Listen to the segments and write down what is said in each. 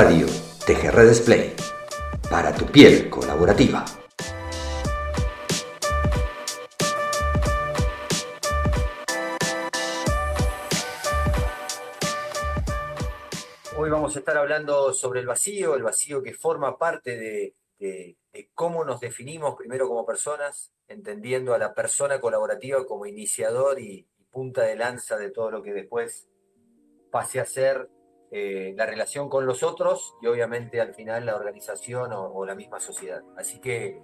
Radio TGR Display. Para tu piel colaborativa. Hoy vamos a estar hablando sobre el vacío, el vacío que forma parte de, cómo nos definimos primero como personas, entendiendo a la persona colaborativa como iniciador y, punta de lanza de todo lo que después pase a ser eh, la relación con los otros y obviamente al final la organización o, la misma sociedad. Así que,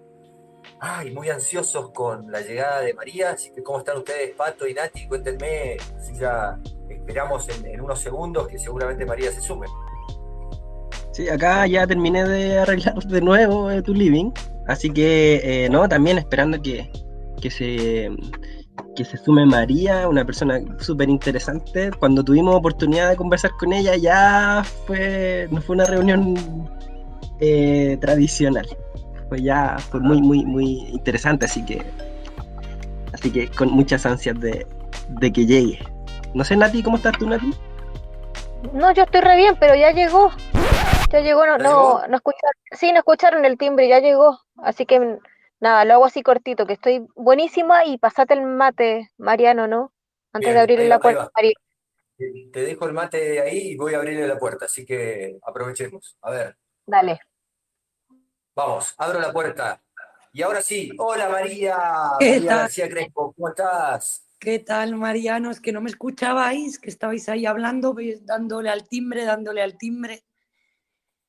ay, muy ansiosos con la llegada de María. Así que, ¿cómo están ustedes, Pato y Nati? Cuéntenme si ya esperamos en, unos segundos que seguramente María se sume. Sí, acá ya terminé de arreglar de nuevo eh, tu living, así que, eh, no, también esperando que, que se que se sume María, una persona súper interesante. Cuando tuvimos oportunidad de conversar con ella, ya fue, no fue una reunión eh, tradicional. Fue ya, fue muy, muy, muy interesante, así que, así que con muchas ansias de, que llegue. No sé, Nati, ¿cómo estás tú, Nati? No, yo estoy re bien, pero ya llegó. Ya llegó, no, no, no escucharon, sí, no escucharon el timbre, ya llegó. Así que Nada, lo hago así cortito, que estoy buenísima y pasate el mate, Mariano, ¿no? Antes de abrirle la puerta, María. Te dejo el mate ahí y voy a abrirle la puerta, así que aprovechemos. A ver. Dale. Vamos, abro la puerta. Y ahora sí, hola María, María García Crespo, ¿cómo estás? ¿Qué tal, Mariano? Es que no me escuchabais, que estabais ahí hablando, dándole al timbre, dándole al timbre.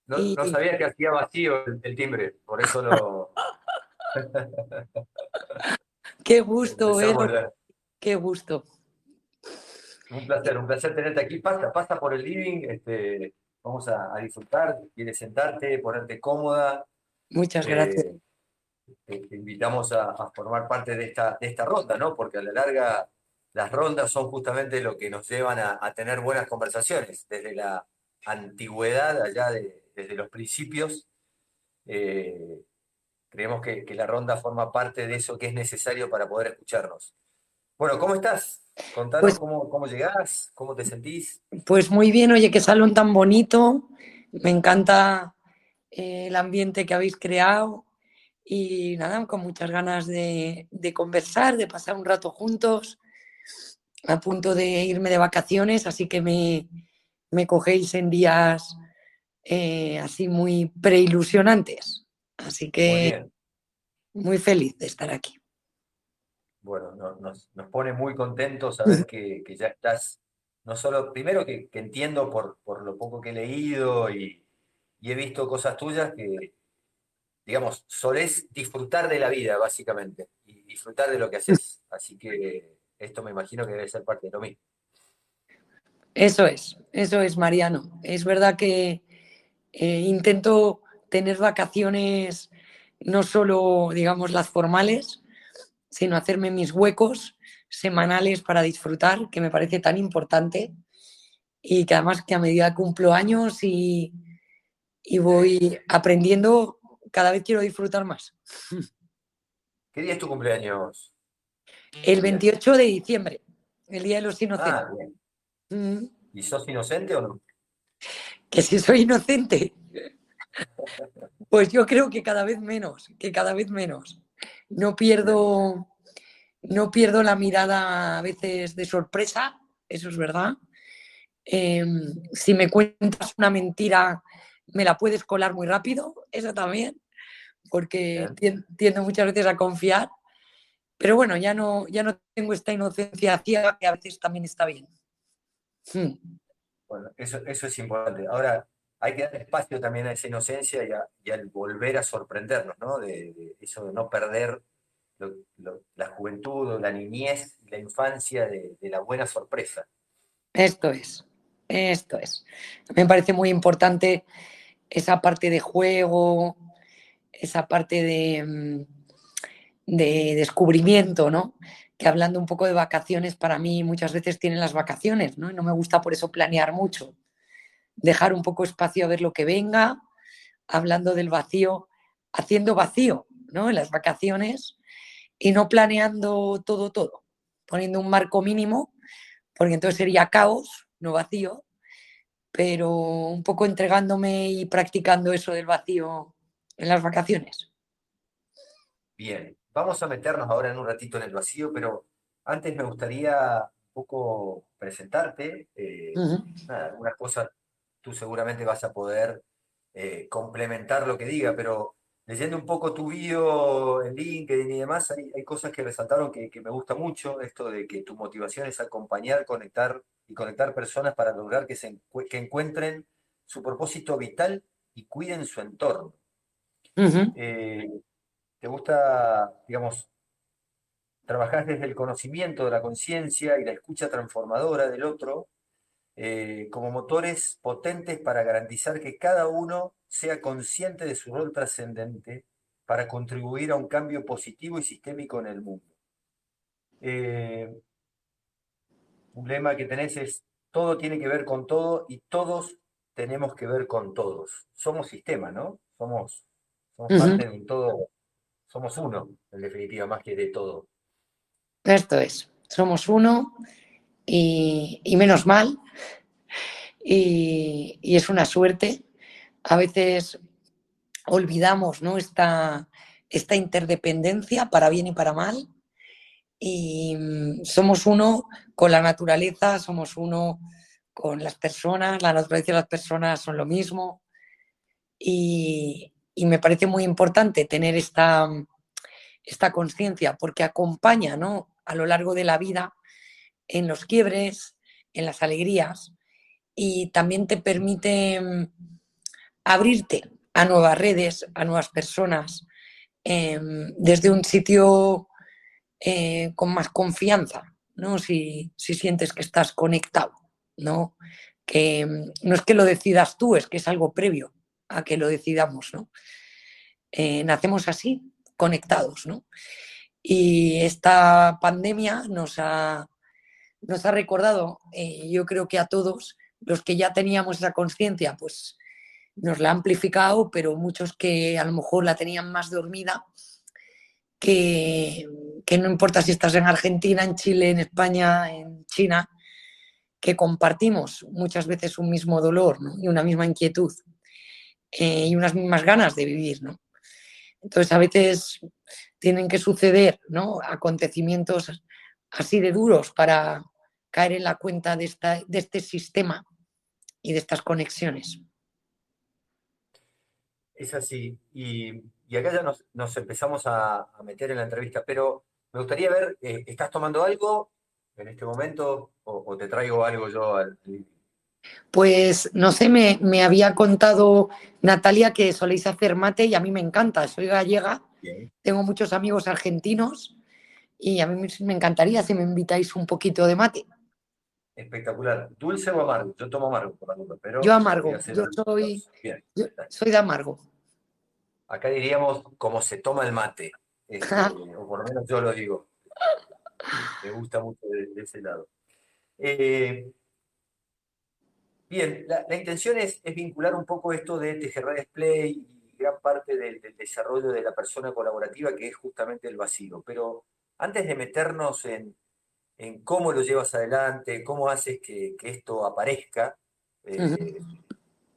No, sabía que hacía vacío el timbre, por eso lo, Qué gusto, eh. Qué gusto. Un placer, un placer tenerte aquí. Pasa, pasa por el living, este, vamos a, disfrutar. Quieres sentarte, ponerte cómoda. Muchas gracias. Eh, te, invitamos a, formar parte de esta, de esta ronda, ¿no? Porque a la larga las rondas son justamente lo que nos llevan a, tener buenas conversaciones. Desde la antigüedad, allá desde los principios, eh, Creemos que, la ronda forma parte de eso que es necesario para poder escucharnos. Bueno, ¿cómo estás? Contanos pues cómo, cómo llegás, cómo te sentís. Pues muy bien, oye, qué salón tan bonito. Me encanta eh, el ambiente que habéis creado y nada, con muchas ganas de, conversar, de pasar un rato juntos. A punto de irme de vacaciones, así que me, cogéis en días eh, así muy preilusionantes. Así que muy, feliz de estar aquí. Bueno, nos, pone muy contentos saber que, que, ya estás, no solo, primero que, entiendo por, por, lo poco que he leído y, he visto cosas tuyas que, digamos, solés disfrutar de la vida, básicamente, y disfrutar de lo que haces. Así que esto me imagino que debe ser parte de lo mismo. Eso es, eso es, Mariano. Es verdad que eh, intento tener vacaciones no solo, digamos, las formales, sino hacerme mis huecos semanales para disfrutar, que me parece tan importante y que además que a medida que cumplo años y, y voy aprendiendo, cada vez quiero disfrutar más. ¿Qué día es tu cumpleaños? El 28 de diciembre, el Día de los Inocentes. Ah, mm. ¿Y sos inocente o no? Que si soy inocente. Pues yo creo que cada vez menos, que cada vez menos. No pierdo, no pierdo la mirada a veces de sorpresa, eso es verdad. Em, si me cuentas una mentira, me la puedes colar muy rápido, eso también, porque tiendo muchas veces a confiar. Pero bueno, ya no, ya no tengo esta inocencia ciega que a veces también está bien. Hmm. Bueno, eso, eso es importante. Ahora, hay que dar espacio también a esa inocencia y, al volver a sorprendernos, ¿no? De, eso de no perder la juventud o la niñez, la infancia de, la buena sorpresa. Esto es, esto es. Me parece muy importante esa parte de juego, esa parte mm, de descubrimiento, ¿no? Que hablando un poco de vacaciones, para mí muchas veces tienen las vacaciones, ¿no? Y no me gusta por eso planear mucho dejar un poco espacio a ver lo que venga, hablando del vacío, haciendo vacío, ¿no? En las vacaciones y no planeando todo, todo, poniendo un marco mínimo, porque entonces sería caos, no vacío, pero un poco entregándome y practicando eso del vacío en las vacaciones. Bien, vamos a meternos ahora en un ratito en el vacío, pero antes me gustaría un poco presentarte. Eh, algunas cosas tú seguramente vas a poder eh, complementar lo que diga, pero leyendo un poco tu bio en LinkedIn y demás, hay, cosas que resaltaron que, me gusta mucho, esto de que tu motivación es acompañar, conectar y conectar personas para lograr que, se, que encuentren su propósito vital y cuiden su entorno. Eh, ¿Te gusta, digamos, trabajar desde el conocimiento de la conciencia y la escucha transformadora del otro eh, como motores potentes para garantizar que cada uno sea consciente de su rol trascendente para contribuir a un cambio positivo y sistémico en el mundo. Eh, un lema que tenés es, todo tiene que ver con todo y todos tenemos que ver con todos. Somos sistema, ¿no? Somos, parte de un todo, somos uno, en definitiva, más que de todo. Esto es, somos uno y, menos mal. Y, y, es una suerte a veces olvidamos ¿no? esta, esta interdependencia para bien y para mal. Y mm, somos uno con la naturaleza, somos uno con las personas, la naturaleza y las personas son lo mismo. Y, me parece muy importante tener esta, esta conciencia porque acompaña ¿no? a lo largo de la vida en los quiebres, en las alegrías y también te permite mm, abrirte a nuevas redes, a nuevas personas, em, desde un sitio eh, con más confianza, ¿no? Si, sientes que estás conectado, ¿no? Que em, no es que lo decidas tú, es que es algo previo a que lo decidamos, ¿no? Eh, nacemos así, conectados, ¿no? Y esta pandemia nos ha, nos ha recordado, eh, yo creo que a todos los que ya teníamos esa conciencia, pues nos la ha amplificado, pero muchos que a lo mejor la tenían más dormida, que, no importa si estás en Argentina, en Chile, en España, en China, que compartimos muchas veces un mismo dolor y una misma inquietud eh, y unas mismas ganas de vivir. ¿no? Entonces a veces tienen que suceder ¿no? acontecimientos así de duros para caer en la cuenta de, esta, de este sistema y de estas conexiones. Es así. Y, acá ya nos, empezamos a, meter en la entrevista, pero me gustaría ver, eh, ¿estás tomando algo en este momento o, te traigo algo yo al... Pues no sé, me, había contado Natalia que soléis hacer mate y a mí me encanta, soy gallega, tengo muchos amigos argentinos y a mí me encantaría si me invitáis un poquito de mate. Espectacular. ¿Dulce o amargo? Yo tomo amargo por la pero. Yo amargo. Yo soy, soy de amargo. Acá diríamos como se toma el mate. Este, o por lo menos yo lo digo. Me gusta mucho de, ese lado. Eh, bien, la, intención es, vincular un poco esto de Tejerra Display y gran parte del, del desarrollo de la persona colaborativa, que es justamente el vacío. Pero antes de meternos en, en cómo lo llevas adelante, cómo haces que, esto aparezca, eh,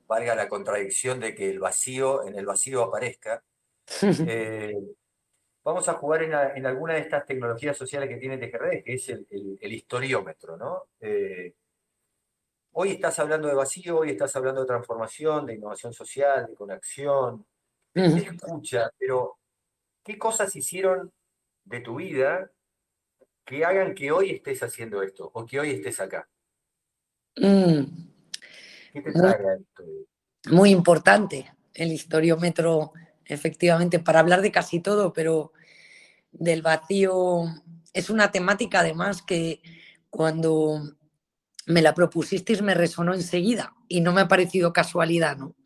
valga la contradicción de que el vacío, en el vacío aparezca. Eh, vamos a jugar en, alguna de estas tecnologías sociales que tiene TGRD, que es el, historiómetro, ¿no? Eh, hoy estás hablando de vacío, hoy estás hablando de transformación, de innovación social, de conexión, de escucha, pero ¿qué cosas hicieron de tu vida que hagan que hoy estés haciendo esto o que hoy estés acá? Mm. ¿Qué te trae esto? Muy importante el historiómetro, efectivamente, para hablar de casi todo, pero del vacío es una temática además que cuando me la propusisteis me resonó enseguida y no me ha parecido casualidad, ¿no?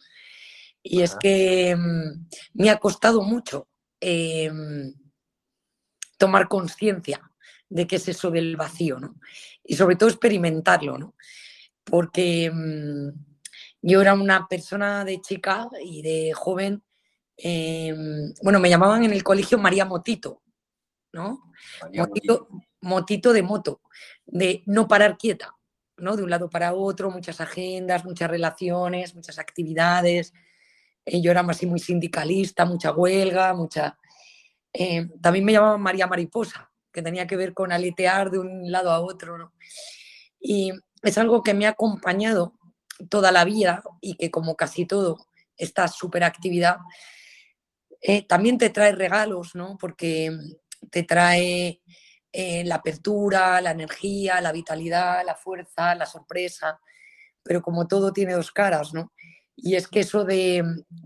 Y es que mm, me ha costado mucho em, tomar conciencia de qué es eso del vacío, ¿no? Y sobre todo experimentarlo, ¿no? Porque mm, yo era una persona de chica y de joven, em, bueno, me llamaban en el colegio María Motito, ¿no? Motito, Motito de moto, de no parar quieta, ¿no? De un lado para otro, muchas agendas, muchas relaciones, muchas actividades. Eh, yo era más muy sindicalista, mucha huelga, mucha... Eh, también me llamaban María Mariposa, que tenía que ver con aletear de un lado a otro. Y es algo que me ha acompañado toda la vida y que como casi todo, esta superactividad eh, también te trae regalos, ¿no? Porque te trae eh, la apertura, la energía, la vitalidad, la fuerza, la sorpresa, pero como todo tiene dos caras, ¿no? Y es que eso de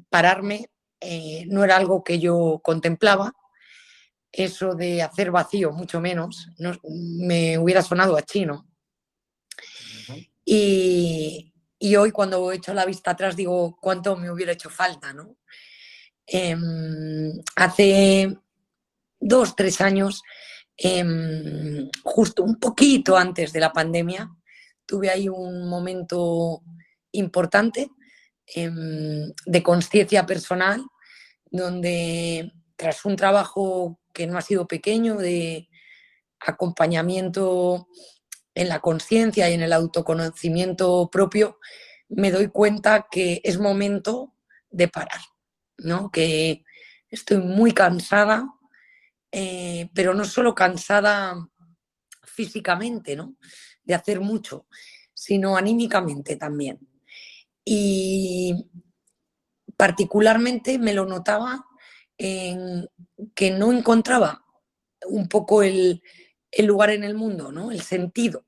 pararme eh, no era algo que yo contemplaba, eso de hacer vacío, mucho menos, me hubiera sonado a chino. y, y, hoy cuando he hecho la vista atrás digo cuánto me hubiera hecho falta, ¿no? Em, hace dos, tres años, em, justo un poquito antes de la pandemia, tuve ahí un momento importante em, de conciencia personal, donde tras un trabajo que no ha sido pequeño, de acompañamiento en la conciencia y en el autoconocimiento propio, me doy cuenta que es momento de parar, ¿no? Que estoy muy cansada, eh, pero no solo cansada físicamente, ¿no? De hacer mucho, sino anímicamente también. Y particularmente me lo notaba en que no encontraba un poco el, lugar en el mundo, ¿no? el sentido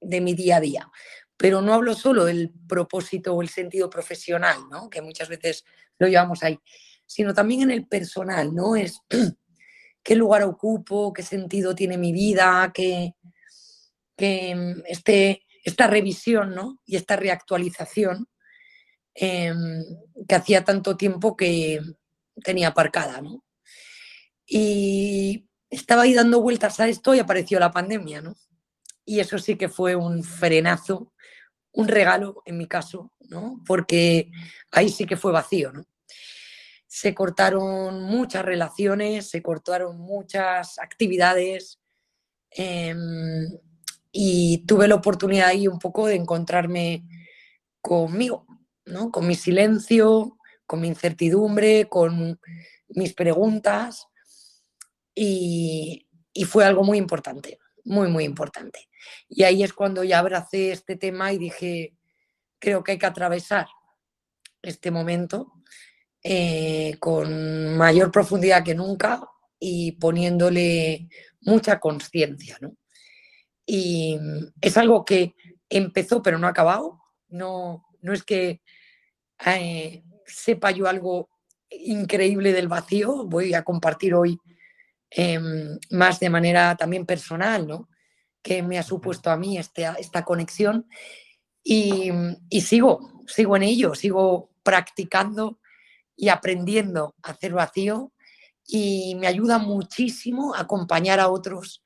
de mi día a día. Pero no hablo solo del propósito o el sentido profesional, ¿no? que muchas veces lo llevamos ahí, sino también en el personal, ¿no? Es qué lugar ocupo, qué sentido tiene mi vida, qué, este, esta revisión ¿no? y esta reactualización em, que hacía tanto tiempo que, tenía aparcada, ¿no? Y estaba ahí dando vueltas a esto y apareció la pandemia, ¿no? Y eso sí que fue un frenazo, un regalo en mi caso, ¿no? Porque ahí sí que fue vacío, ¿no? Se cortaron muchas relaciones, se cortaron muchas actividades em, y tuve la oportunidad ahí un poco de encontrarme conmigo, ¿no? Con mi silencio, con mi incertidumbre, con mis preguntas y, fue algo muy importante, muy, muy importante. Y ahí es cuando ya abracé este tema y dije, creo que hay que atravesar este momento eh, con mayor profundidad que nunca y poniéndole mucha conciencia. Y es algo que empezó pero no ha acabado. No, no es que eh, sepa yo algo increíble del vacío, voy a compartir hoy em, más de manera también personal, ¿no? Que me ha supuesto a mí esta, esta conexión y, sigo, sigo en ello, sigo practicando y aprendiendo a hacer vacío y me ayuda muchísimo a acompañar a otros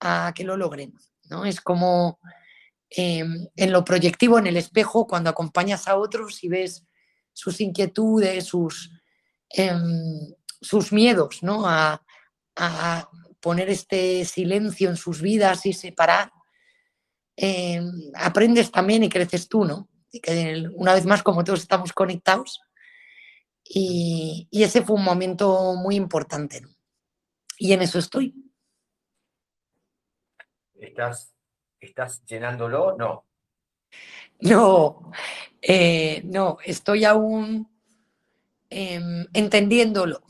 a que lo logren, ¿no? Es como em, en lo proyectivo, en el espejo, cuando acompañas a otros y ves sus inquietudes, sus, em, sus miedos, ¿no? A, poner este silencio en sus vidas y separar. Em, aprendes también y creces tú, ¿no? Y que una vez más, como todos estamos conectados. Y, ese fue un momento muy importante, Y en eso estoy. ¿Estás, estás llenándolo? No. No, eh, no, estoy aún em, entendiéndolo,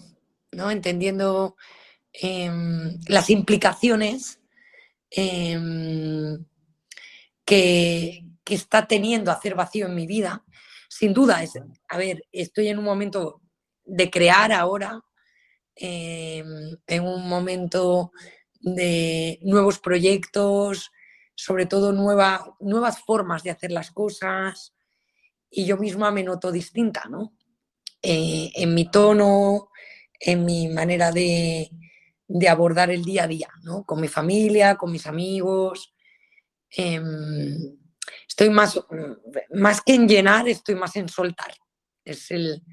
¿no? Entendiendo em, las implicaciones em, que, está teniendo hacer vacío en mi vida. Sin duda, es, a ver, estoy en un momento de crear ahora, en un momento de nuevos proyectos, sobre todo nuevas formas de hacer las cosas y yo misma me noto distinta, ¿no? Eh, en mi tono, en mi manera de, abordar el día a día, ¿no? Con mi familia, con mis amigos. Em, estoy más, más que en llenar, estoy más en soltar. Es el,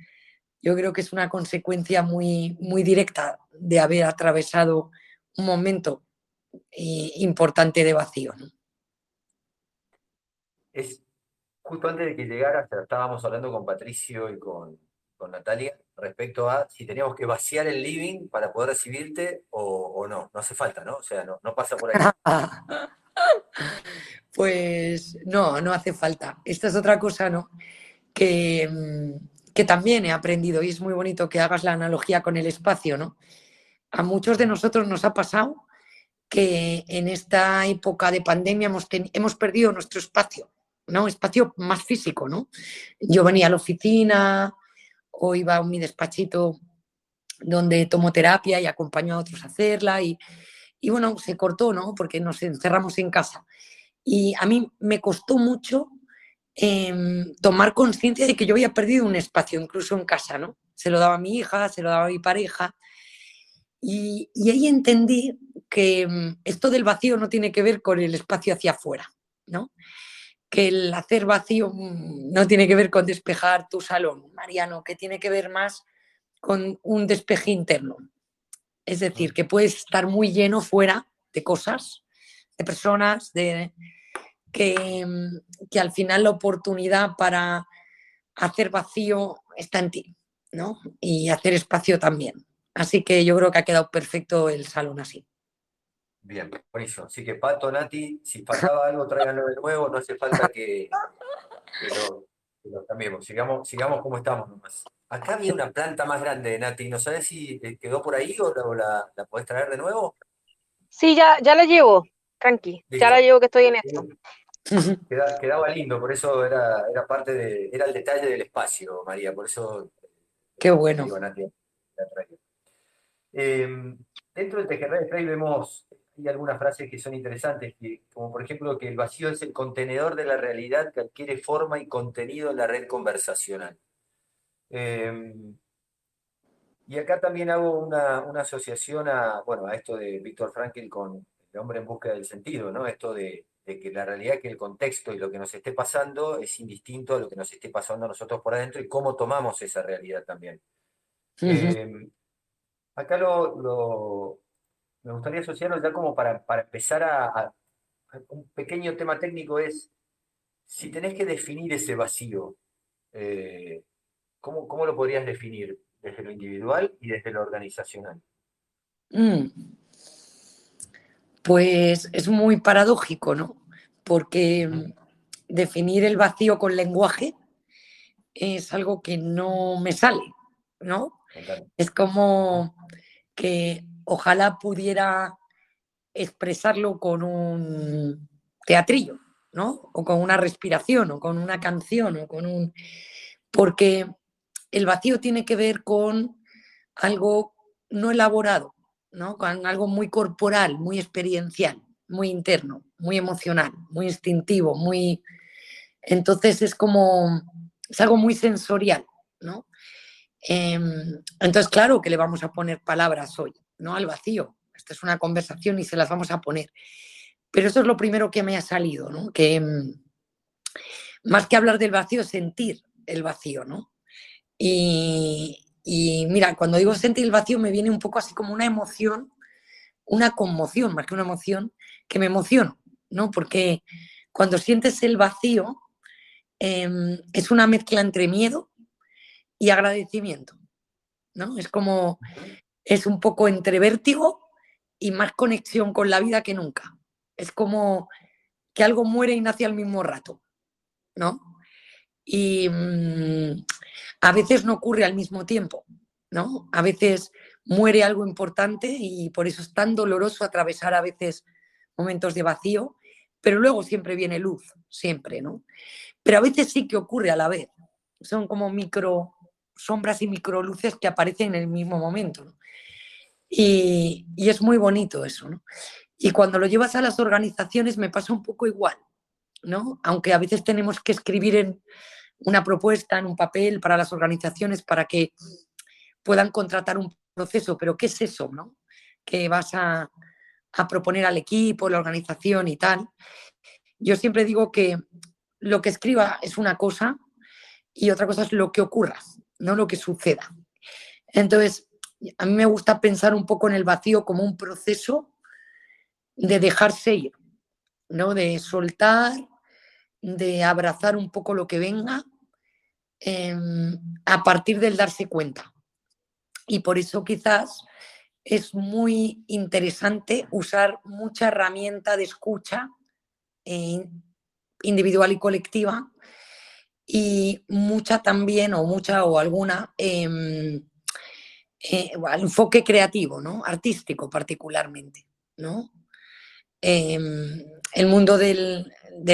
yo creo que es una consecuencia muy, muy directa de haber atravesado un momento importante de vacío. ¿no? es justo antes de que llegara, estábamos hablando con Patricio y con, Natalia respecto a si teníamos que vaciar el living para poder recibirte o, no. No hace falta, ¿no? O sea, no, no pasa por ahí. pues no, no hace falta. Esta es otra cosa, ¿no? Que, que también he aprendido y es muy bonito que hagas la analogía con el espacio, ¿no? A muchos de nosotros nos ha pasado que en esta época de pandemia hemos, hemos perdido nuestro espacio, ¿no? Espacio más físico, ¿no? Yo venía a la oficina o iba a mi despachito donde tomo terapia y acompaño a otros a hacerla y, y bueno, se cortó, ¿no? Porque nos encerramos en casa. Y a mí me costó mucho em, tomar conciencia de que yo había perdido un espacio, incluso en casa, ¿no? Se lo daba a mi hija, se lo daba a mi pareja. Y, ahí entendí que mm, esto del vacío no tiene que ver con el espacio hacia afuera, ¿no? Que el hacer vacío mm, no tiene que ver con despejar tu salón, Mariano, que tiene que ver más con un despeje interno. Es decir, que puedes estar muy lleno fuera de cosas, de personas, de que, mm, que al final la oportunidad para hacer vacío está en ti, ¿no? Y hacer espacio también. Así que yo creo que ha quedado perfecto el salón así. Bien, buenísimo. Así que Pato, Nati, si faltaba algo, tráiganlo de nuevo, no hace falta que, lo, cambiemos. Sigamos, sigamos como estamos nomás. Acá había una planta más grande, Nati, ¿no sabes si quedó por ahí o la, la, podés traer de nuevo? Sí, ya, ya la llevo, tranqui, ya la llevo que estoy en esto. quedaba lindo, por eso era, era parte de, era el detalle del espacio, María, por eso. Qué bueno. Em, dentro del Tejerre de vemos hay algunas frases que son interesantes, como por ejemplo que el vacío es el contenedor de la realidad que adquiere forma y contenido en la red conversacional. Em, y acá también hago una, asociación a, bueno, a esto de Víctor Frankl con el hombre en busca del sentido, ¿no? Esto de, que la realidad, que el contexto y lo que nos esté pasando es indistinto a lo que nos esté pasando a nosotros por adentro y cómo tomamos esa realidad también. Em, acá lo, me gustaría asociarlo ya como para, empezar a, Un pequeño tema técnico es, si tenés que definir ese vacío, eh, ¿cómo, lo podrías definir desde lo individual y desde lo organizacional? Mm. Pues es muy paradójico, ¿no? Porque mm, definir el vacío con lenguaje es algo que no me sale, ¿no? Es como que ojalá pudiera expresarlo con un teatrillo, ¿no? O con una respiración, o con una canción, o con un... Porque el vacío tiene que ver con algo no elaborado, ¿no? Con algo muy corporal, muy experiencial, muy interno, muy emocional, muy instintivo, muy... Entonces es como... es algo muy sensorial, ¿no? Em, entonces, claro que le vamos a poner palabras hoy, no al vacío. Esta es una conversación y se las vamos a poner. Pero eso es lo primero que me ha salido, ¿no? Que mm, más que hablar del vacío, sentir el vacío, ¿no? Y, mira, cuando digo sentir el vacío me viene un poco así como una emoción, una conmoción, más que una emoción, que me emociono, ¿no? Porque cuando sientes el vacío em, es una mezcla entre miedo y agradecimiento, ¿no? Es como es un poco entre vértigo y más conexión con la vida que nunca. Es como que algo muere y nace al mismo rato, ¿no? Y mm, a veces no ocurre al mismo tiempo, ¿no? A veces muere algo importante y por eso es tan doloroso atravesar a veces momentos de vacío, pero luego siempre viene luz, siempre, ¿no? Pero a veces sí que ocurre a la vez. Son como micro sombras y micro luces que aparecen en el mismo momento. Y, es muy bonito eso. Y cuando lo llevas a las organizaciones me pasa un poco igual, ¿no? Aunque a veces tenemos que escribir en una propuesta, en un papel para las organizaciones para que puedan contratar un proceso, pero ¿qué es eso, no? Que vas a proponer al equipo, la organización y tal. Yo siempre digo que lo que escriba es una cosa y otra cosa es lo que ocurra, no lo que suceda. Entonces, a mí me gusta pensar un poco en el vacío como un proceso de dejarse ir, ¿no? De soltar, de abrazar un poco lo que venga em, a partir del darse cuenta. Y por eso quizás es muy interesante usar mucha herramienta de escucha eh, individual y colectiva y mucha también o mucha o alguna em, eh, enfoque creativo, ¿no? artístico particularmente. ¿no? Em, el mundo del,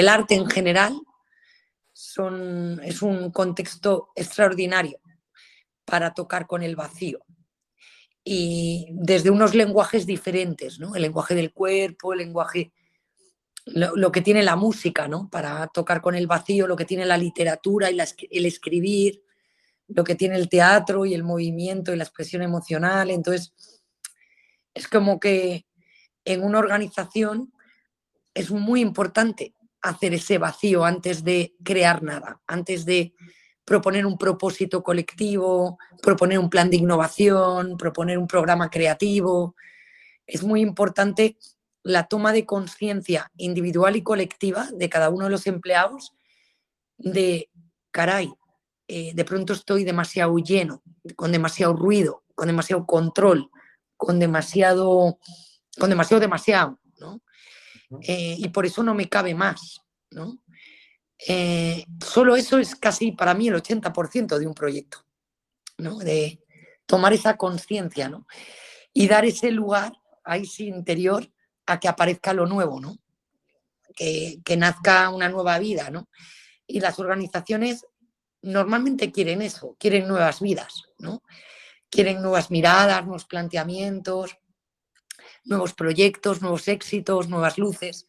arte en general son, es un contexto extraordinario para tocar con el vacío. Y desde unos lenguajes diferentes, ¿no? El lenguaje del cuerpo, el lenguaje, lo, que tiene la música, ¿no? Para tocar con el vacío, lo que tiene la literatura y el escribir, lo que tiene el teatro y el movimiento y la expresión emocional. Entonces, es como que en una organización es muy importante hacer ese vacío antes de crear nada, antes de proponer un propósito colectivo, proponer un plan de innovación, proponer un programa creativo. Es muy importante la toma de conciencia individual y colectiva de cada uno de los empleados de, caray, eh, de pronto estoy demasiado lleno, con demasiado ruido, con demasiado control, con demasiado con demasiado, demasiado, ¿no? Eh, y por eso no me cabe más, ¿no? Eh, solo eso es casi para mí el 80% de un proyecto, ¿no? De tomar esa conciencia, ¿no? Y dar ese lugar a ese interior a que aparezca lo nuevo, ¿no? Que, que nazca una nueva vida, ¿no? Y las organizaciones normalmente quieren eso, quieren nuevas vidas, ¿no? Quieren nuevas miradas, nuevos planteamientos, nuevos proyectos, nuevos éxitos, nuevas luces,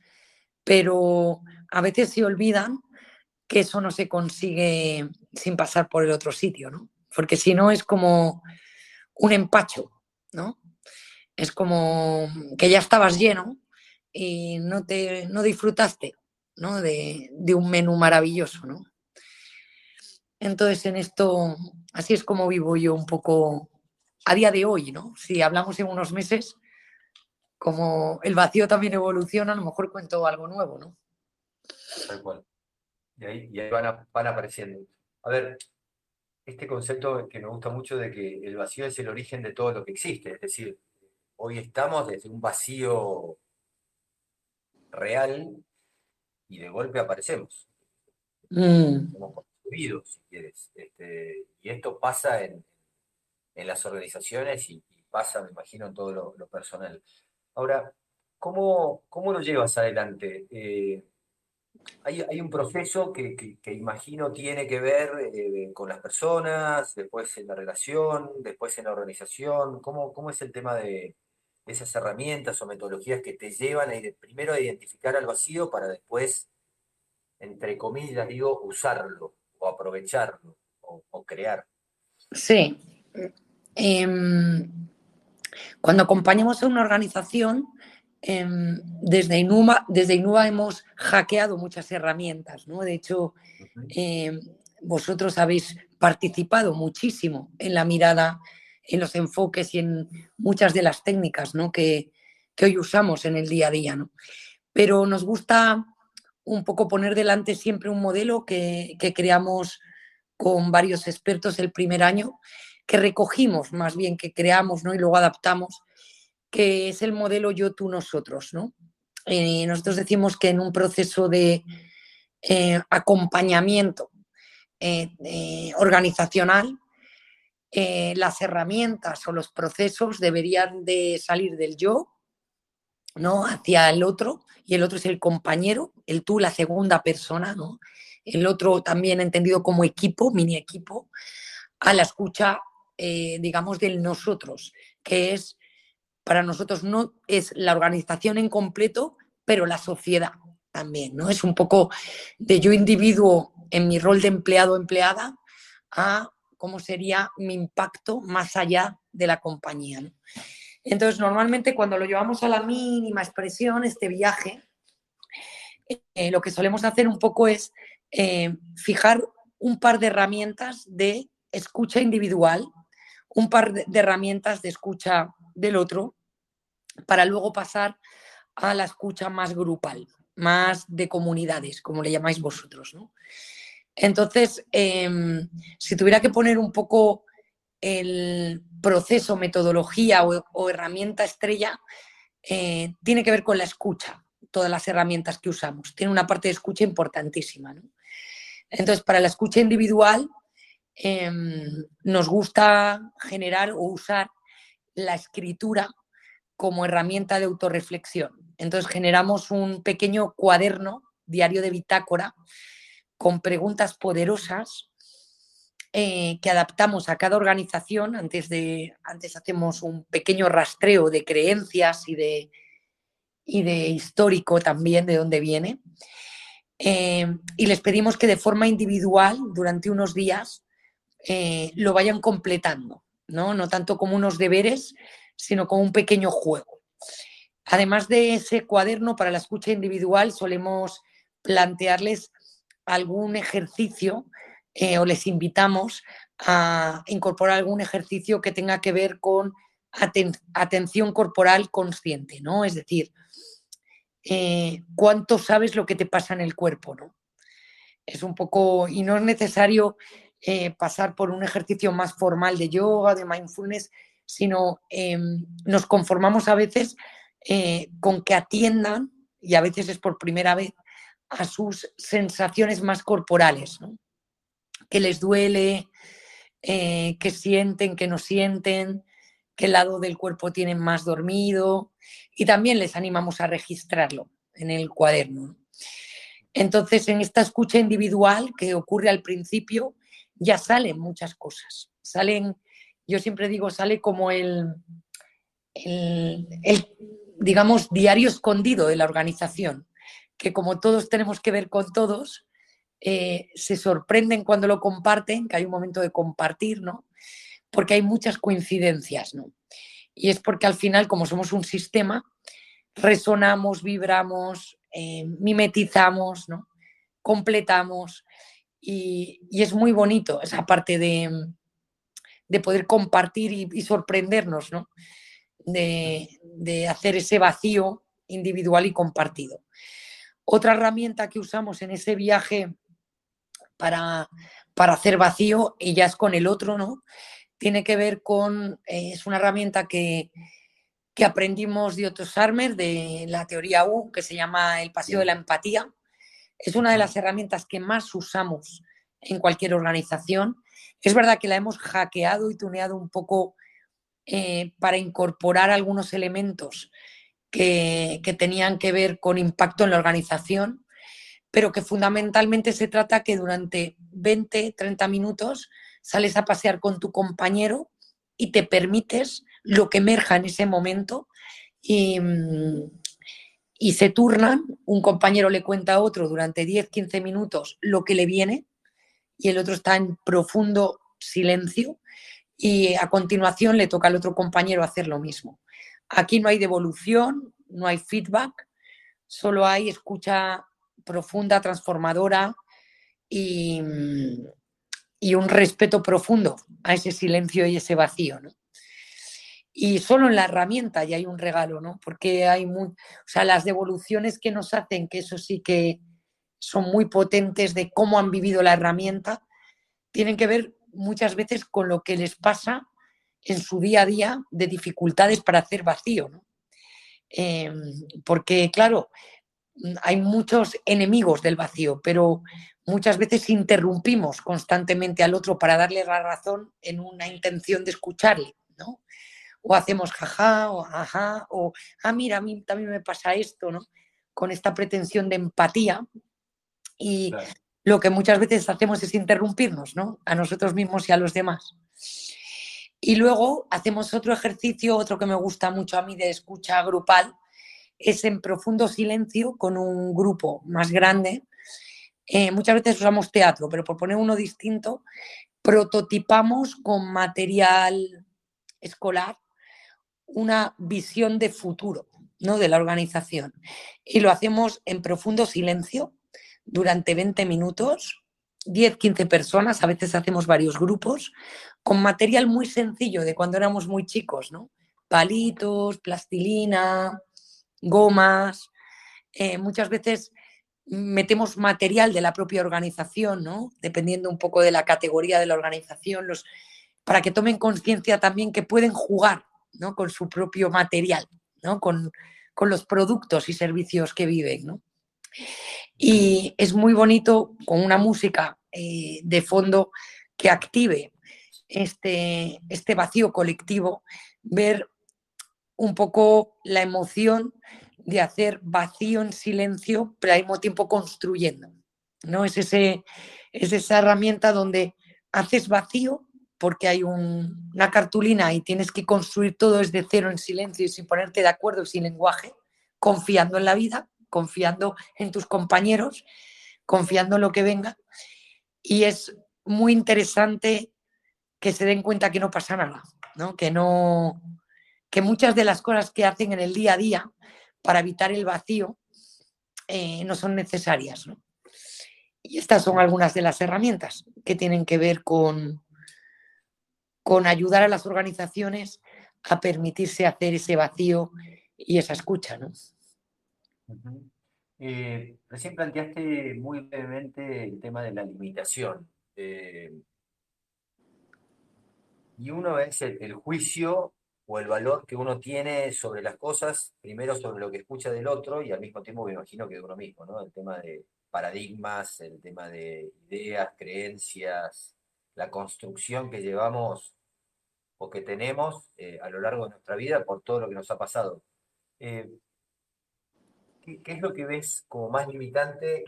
pero a veces se olvidan que eso no se consigue sin pasar por el otro sitio, ¿no? Porque si no es como un empacho, ¿no? Es como que ya estabas lleno y no, te, no disfrutaste ¿no? De, de un menú maravilloso, ¿no? Entonces, en esto, así es como vivo yo un poco a día de hoy, ¿no? Si hablamos en unos meses, como el vacío también evoluciona, a lo mejor cuento algo nuevo, ¿no? Tal cual. Y ahí, van, apareciendo. A ver, este concepto que me gusta mucho de que el vacío es el origen de todo lo que existe, es decir, hoy estamos desde un vacío real y de golpe aparecemos. Mm. Somos construidos, si quieres. Este, y esto pasa en, las organizaciones y, pasa, me imagino, en todo lo personal. Ahora, ¿cómo, cómo lo llevas adelante? Eh, hay, un proceso que, imagino tiene que ver eh, con las personas, después en la relación, después en la organización. ¿Cómo, cómo es el tema de, esas herramientas o metodologías que te llevan a, primero a identificar al vacío para después, entre comillas, digo, usarlo o aprovecharlo o, crear? Sí. Em, cuando acompañamos a una organización, em, desde, Inuma, desde hemos hackeado muchas herramientas, ¿no? De hecho, em, vosotros habéis participado muchísimo en la mirada, en los enfoques y en muchas de las técnicas ¿no? que, hoy usamos en el día a día. ¿no? Pero nos gusta un poco poner delante siempre un modelo que, que creamos con varios expertos el primer año que recogimos, más bien que creamos ¿no? y luego adaptamos, que es el modelo yo, tú, nosotros. ¿no? Eh, nosotros decimos que en un proceso de eh, acompañamiento eh, organizacional, las herramientas o los procesos deberían de salir del yo ¿no? hacia el otro, y el otro es el compañero, el tú, la segunda persona, ¿no? el otro también entendido como equipo, mini equipo, a la escucha eh, digamos, del nosotros, que es, para nosotros no es la organización en completo, pero la sociedad también, ¿no? Es un poco de yo individuo en mi rol de empleado empleada a cómo sería mi impacto más allá de la compañía. Entonces, normalmente cuando lo llevamos a la mínima expresión, este viaje, eh, lo que solemos hacer un poco es eh, fijar un par de herramientas de escucha individual un par de herramientas de escucha del otro para luego pasar a la escucha más grupal. más de comunidades, como le llamáis vosotros. ¿no? Entonces, em, si tuviera que poner un poco el proceso, metodología o, herramienta estrella, eh, tiene que ver con la escucha, todas las herramientas que usamos. Tiene una parte de escucha importantísima. Entonces, para la escucha individual, em, nos gusta generar o usar la escritura como herramienta de autorreflexión. Entonces generamos un pequeño cuaderno diario de bitácora con preguntas poderosas eh, que adaptamos a cada organización. Antes, de, antes hacemos un pequeño rastreo de creencias y de, y de histórico también de dónde viene. Eh, y les pedimos que de forma individual, durante unos días, eh, lo vayan completando, ¿no? no tanto como unos deberes, sino como un pequeño juego. Además de ese cuaderno para la escucha individual, solemos plantearles algún ejercicio eh, o les invitamos a incorporar algún ejercicio que tenga que ver con atención corporal consciente, ¿no? Es decir, eh, cuánto sabes lo que te pasa en el cuerpo, ¿no? Es un poco, y no es necesario eh, pasar por un ejercicio más formal de yoga, de mindfulness, sino em, nos conformamos a veces con que atiendan, y a veces es por primera vez, a sus sensaciones más corporales, que les duele, eh, que sienten, que no sienten, qué lado del cuerpo tienen más dormido y también les animamos a registrarlo en el cuaderno. Entonces, en esta escucha individual que ocurre al principio, ya salen muchas cosas. Salen, yo siempre digo, sale como el, el digamos, diario escondido de la organización que como todos tenemos que ver con todos, eh, se sorprenden cuando lo comparten, que hay un momento de compartir, ¿no? Porque hay muchas coincidencias, ¿no? Y es porque al final, como somos un sistema, resonamos, vibramos, eh, mimetizamos, ¿no? Completamos. Y, es muy bonito esa parte de, de poder compartir y, sorprendernos, ¿no? De, de hacer ese vacío individual y compartido. Otra herramienta que usamos en ese viaje para, para hacer vacío, y ya es con el otro, ¿no? Tiene que ver con, eh, es una herramienta que, que aprendimos de Otto Sarmer, de la teoría U, que se llama el paseo de la empatía. Es una de las herramientas que más usamos en cualquier organización. Es verdad que la hemos hackeado y tuneado un poco eh, para incorporar algunos elementos que, tenían que ver con impacto en la organización, pero que fundamentalmente se trata que durante 20, 30 minutos sales a pasear con tu compañero y te permites lo que emerja en ese momento y, y, se turnan, un compañero le cuenta a otro durante 10, 15 minutos lo que le viene y el otro está en profundo silencio y a continuación le toca al otro compañero hacer lo mismo. Aquí no hay devolución, no hay feedback, solo hay escucha profunda, transformadora y, un respeto profundo a ese silencio y ese vacío. Y solo en la herramienta ya hay un regalo, ¿no? Porque hay muy, o sea, las devoluciones que nos hacen, que eso sí que son muy potentes de cómo han vivido la herramienta, tienen que ver muchas veces con lo que les pasa en su día a día de dificultades para hacer vacío, ¿no? Em, porque, claro, hay muchos enemigos del vacío, pero muchas veces interrumpimos constantemente al otro para darle la razón en una intención de escucharle, ¿no? O hacemos jaja, o ajá, o ah, mira, a mí también me pasa esto, ¿no? Con esta pretensión de empatía. Y lo que muchas veces hacemos es interrumpirnos, ¿no? A nosotros mismos y a los demás. Y luego hacemos otro ejercicio, otro que me gusta mucho a mí de escucha grupal, es en profundo silencio con un grupo más grande. Eh, muchas veces usamos teatro, pero por poner uno distinto, prototipamos con material escolar una visión de futuro ¿no? de la organización. Y lo hacemos en profundo silencio durante 20 minutos 10, 15 personas, a veces hacemos varios grupos, con material muy sencillo de cuando éramos muy chicos, ¿no? Palitos, plastilina, gomas, eh, muchas veces metemos material de la propia organización, ¿no? Dependiendo un poco de la categoría de la organización, los, para que tomen conciencia también que pueden jugar ¿no? con su propio material, ¿no? con, los productos y servicios que viven. ¿no? Y es muy bonito con una música eh, de fondo que active este, este vacío colectivo, ver un poco la emoción de hacer vacío en silencio, pero al mismo tiempo construyendo. ¿no? Es, ese, es esa herramienta donde haces vacío porque hay una cartulina y tienes que construir todo desde cero en silencio y sin ponerte de acuerdo sin lenguaje, confiando en la vida, confiando en tus compañeros, confiando en lo que venga. Y es muy interesante que se den cuenta que no pasa nada, ¿no? Que no que muchas de las cosas que hacen en el día a día para evitar el vacío eh, no son necesarias. Y estas son algunas de las herramientas que tienen que ver con, con ayudar a las organizaciones a permitirse hacer ese vacío y esa escucha. ¿no? Eh, recién planteaste muy brevemente el tema de la limitación. Eh, y uno es el, juicio o el valor que uno tiene sobre las cosas, primero sobre lo que escucha del otro y al mismo tiempo me imagino que de uno mismo, ¿no? El tema de paradigmas, el tema de ideas, creencias, la construcción que llevamos o que tenemos eh, a lo largo de nuestra vida por todo lo que nos ha pasado. Eh, ¿qué, es lo que ves como más limitante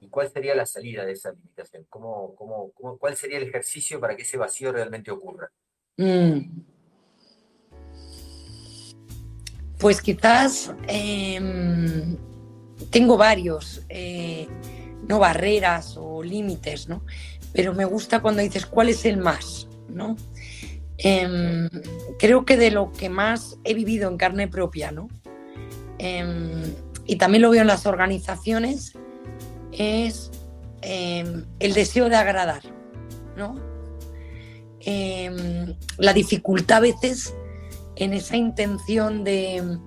y, cuál sería la salida de esa limitación? ¿Cómo, cómo, cuál sería el ejercicio para que ese vacío realmente ocurra? Mm. Pues quizás em, tengo varios, eh, no barreras o límites, ¿no? Pero me gusta cuando dices cuál es el más, ¿no? Em, creo que de lo que más he vivido en carne propia, ¿no? Em, y también lo veo en las organizaciones, es el deseo de agradar, ¿no? la dificultad a veces en esa intención de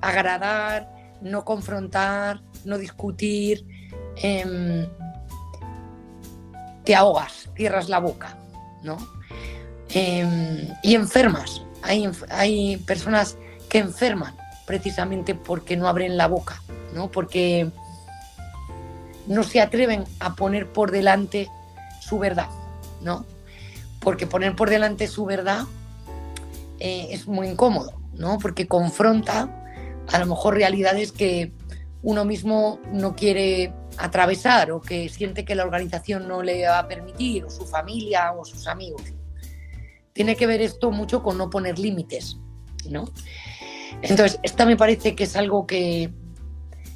agradar, no confrontar, no discutir, em, te ahogas, cierras la boca, ¿no? Em, y enfermas. Hay, hay, personas que enferman precisamente porque no abren la boca, ¿no? Porque no se atreven a poner por delante su verdad, ¿no? Porque poner por delante su verdad eh, es muy incómodo, ¿no? Porque confronta a lo mejor realidades que uno mismo no quiere atravesar o que siente que la organización no le va a permitir, o su familia o sus amigos. Tiene que ver esto mucho con no poner límites, ¿no? Entonces, esta me parece que es algo que,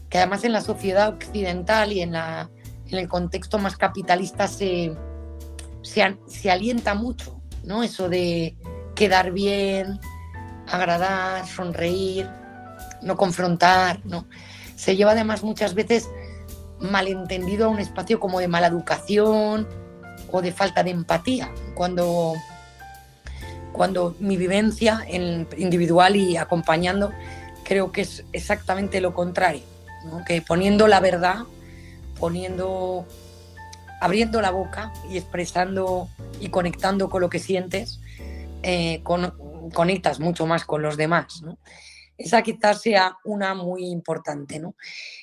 que además en la sociedad occidental y en, la, en el contexto más capitalista se, se, se alienta mucho, ¿no? Eso de quedar bien, agradar, sonreír, no confrontar, ¿no? Se lleva además muchas veces malentendido a un espacio como de mala educación o de falta de empatía, cuando, cuando mi vivencia en individual y acompañando creo que es exactamente lo contrario, que poniendo la verdad, poniendo, abriendo la boca y expresando y conectando con lo que sientes, eh, conectas mucho más con los demás. ¿no? Esa quizás sea una muy importante. ¿no?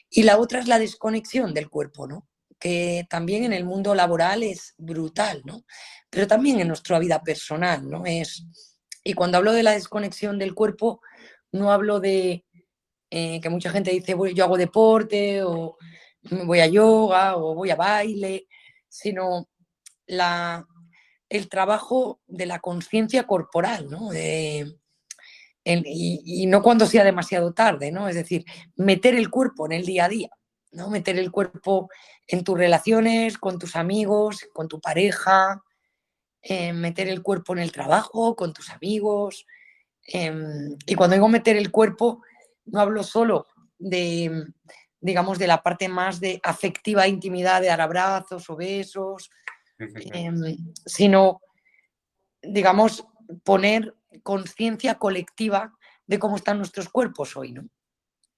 Y la otra es la desconexión del cuerpo, ¿no? que también en el mundo laboral es brutal, ¿no? Pero también en nuestra vida personal. ¿no? Es, y cuando hablo de la desconexión del cuerpo, no hablo de eh, que mucha gente dice, yo hago deporte o voy a yoga o voy a baile, sino la, el trabajo de la conciencia corporal, ¿no? y, no cuando sea demasiado tarde, ¿no? Es decir, meter el cuerpo en el día a día, ¿no? Meter el cuerpo en tus relaciones, con tus amigos, con tu pareja, eh, meter el cuerpo en el trabajo, con tus amigos. Em, y cuando digo meter el cuerpo, no hablo solo de, digamos, de la parte más de afectiva intimidad, de dar abrazos o besos, Em, sino, digamos, poner conciencia colectiva de cómo están nuestros cuerpos hoy, ¿no?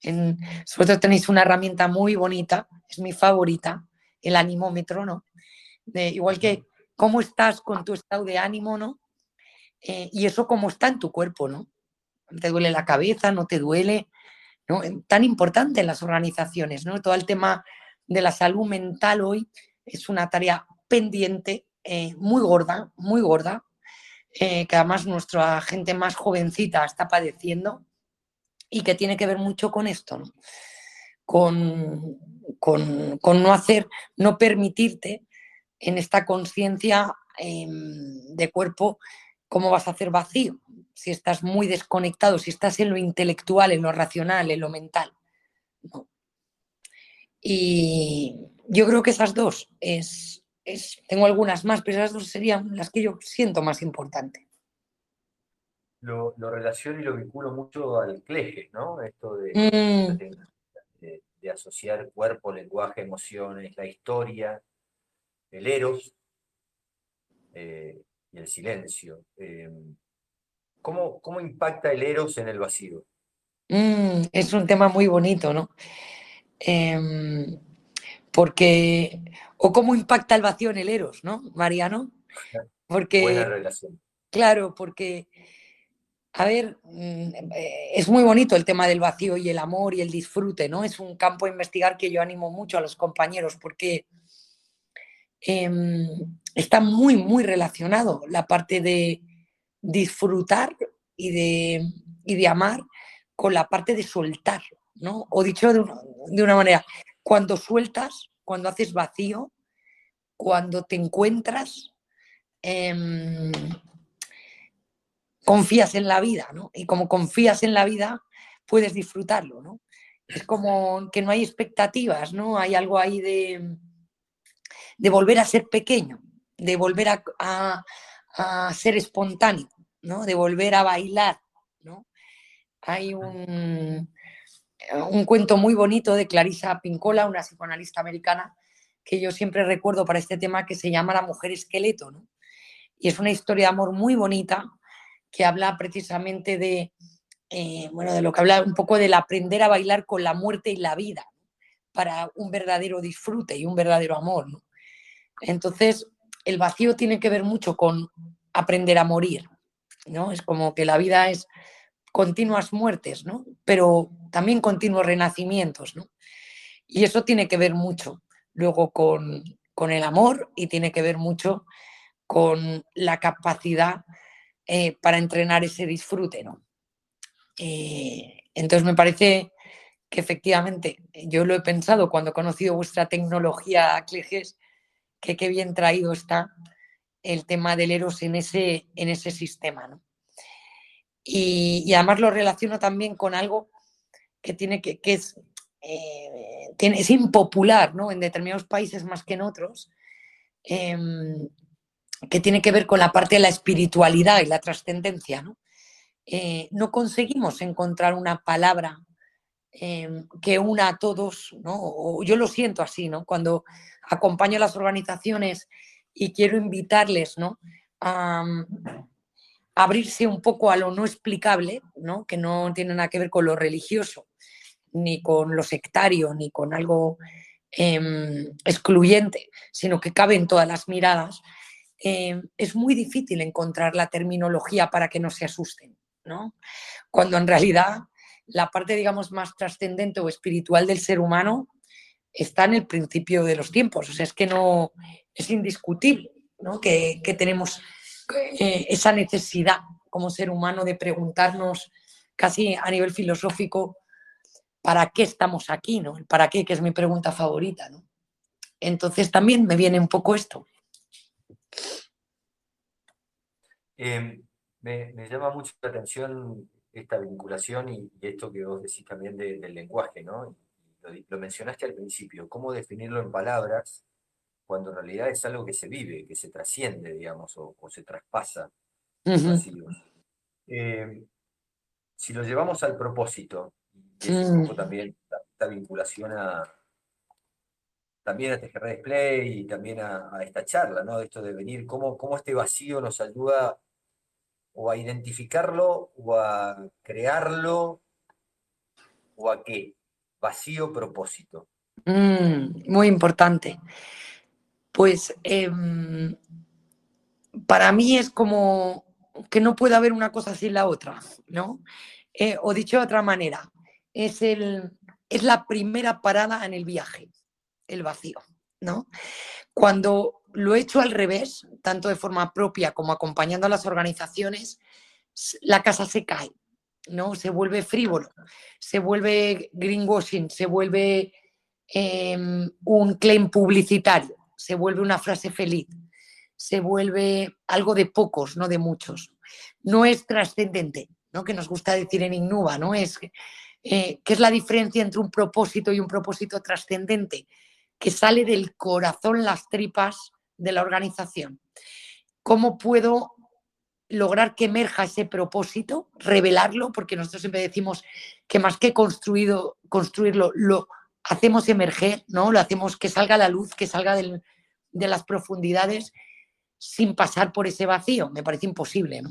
En, vosotros tenéis una herramienta muy bonita, es mi favorita, el animómetro, ¿no? igual que cómo estás con tu estado de ánimo, ¿no? Eh, y eso cómo está en tu cuerpo, ¿no? ¿Te duele la cabeza? ¿No te duele? ¿No? Tan importante en las organizaciones, ¿no? Todo el tema de la salud mental hoy es una tarea pendiente, eh, muy gorda, muy gorda, eh, que además nuestra gente más jovencita está padeciendo y que tiene que ver mucho con esto, con, con, no hacer, no permitirte en esta conciencia em, de cuerpo cómo vas a hacer vacío, si estás muy desconectado, si estás en lo intelectual, en lo racional, en lo mental. Y yo creo que esas dos es, tengo algunas más, pero esas dos serían las que yo siento más importantes. Lo, lo relaciono y lo vinculo mucho al cleje, ¿no? Esto de, mm. de, asociar cuerpo, lenguaje, emociones, la historia, el eros eh, y el silencio. Em, ¿cómo, ¿cómo, impacta el eros en el vacío? Mm, es un tema muy bonito, ¿no? Em, porque, o cómo impacta el vacío en el Eros, ¿no, Mariano? Porque, Buena relación. Claro, porque, a ver, mm, es muy bonito el tema del vacío y el amor y el disfrute, ¿no? Es un campo a investigar que yo animo mucho a los compañeros porque em, está muy, muy relacionado la parte de disfrutar y de, y de amar con la parte de soltar, ¿no? O dicho de de una manera, cuando sueltas, cuando haces vacío, cuando te encuentras, em, confías en la vida, ¿no? Y como confías en la vida, puedes disfrutarlo, ¿no? Es como que no hay expectativas, ¿no? Hay algo ahí de, de volver a ser pequeño, de volver a, a, ser espontáneo, ¿no? De volver a bailar, ¿no? Hay un, un cuento muy bonito de Clarisa Pincola, una psicoanalista americana, que yo siempre recuerdo para este tema, que se llama La mujer esqueleto. ¿no? Y es una historia de amor muy bonita que habla precisamente de, eh, bueno, de lo que habla un poco del aprender a bailar con la muerte y la vida para un verdadero disfrute y un verdadero amor. Entonces, el vacío tiene que ver mucho con aprender a morir. ¿no? Es como que la vida es continuas muertes, ¿no? Pero también continuos renacimientos, ¿no? Y eso tiene que ver mucho luego con, el amor y tiene que ver mucho con la capacidad eh, para entrenar ese disfrute, ¿no? Eh, entonces me parece que efectivamente, yo lo he pensado cuando he conocido vuestra tecnología que qué bien traído está el tema del Eros en ese, en ese sistema, ¿no? Y, además lo relaciono también con algo que tiene que, que es, eh, tiene, es impopular ¿no? en determinados países más que en otros, em, que tiene que ver con la parte de la espiritualidad y la trascendencia. ¿no? Eh, no conseguimos encontrar una palabra em, que una a todos, ¿no? yo lo siento así, ¿no? Cuando acompaño a las organizaciones y quiero invitarles, ¿no? A, abrirse un poco a lo no explicable, ¿no? que no tiene nada que ver con lo religioso, ni con lo sectario, ni con algo em, excluyente, sino que cabe en todas las miradas, em, es muy difícil encontrar la terminología para que no se asusten, ¿no? Cuando en realidad la parte, digamos, más trascendente o espiritual del ser humano está en el principio de los tiempos. O sea, es que no es indiscutible ¿no? que, que tenemos eh, esa necesidad como ser humano de preguntarnos casi a nivel filosófico para qué estamos aquí, ¿no? Para qué, que es mi pregunta favorita, ¿no? Entonces también me viene un poco esto. Em, me, llama mucho la atención esta vinculación y, esto que vos decís también del lenguaje, ¿no? Lo, mencionaste al principio, cómo definirlo en palabras cuando en realidad es algo que se vive, que se trasciende, digamos, o, se traspasa. Eh, si lo llevamos al propósito, y es un poco mm. también esta vinculación a también a TGR Display y también a, esta charla, ¿no? Esto de venir, cómo, cómo este vacío nos ayuda o a identificarlo o a crearlo o a qué? Vacío propósito. Mm, muy importante. Pues em, para mí es como que no puede haber una cosa sin la otra, ¿no? Eh, o dicho de otra manera, es, el, es la primera parada en el viaje, el vacío, ¿no? Cuando lo he hecho al revés, tanto de forma propia como acompañando a las organizaciones, la casa se cae, ¿no? Se vuelve frívolo, se vuelve greenwashing, se vuelve em, un claim publicitario, se vuelve una frase feliz, se vuelve algo de pocos, no de muchos. No es trascendente, ¿no? Que nos gusta decir en Innuba, ¿no? Es eh, ¿qué es la diferencia entre un propósito y un propósito trascendente? Que sale del corazón, las tripas de la organización. ¿Cómo puedo lograr que emerja ese propósito, revelarlo, porque nosotros siempre decimos que más que construido, construirlo, lo hacemos emerger, ¿no? Lo hacemos que salga la luz, que salga de las profundidades sin pasar por ese vacío. Me parece imposible, ¿no?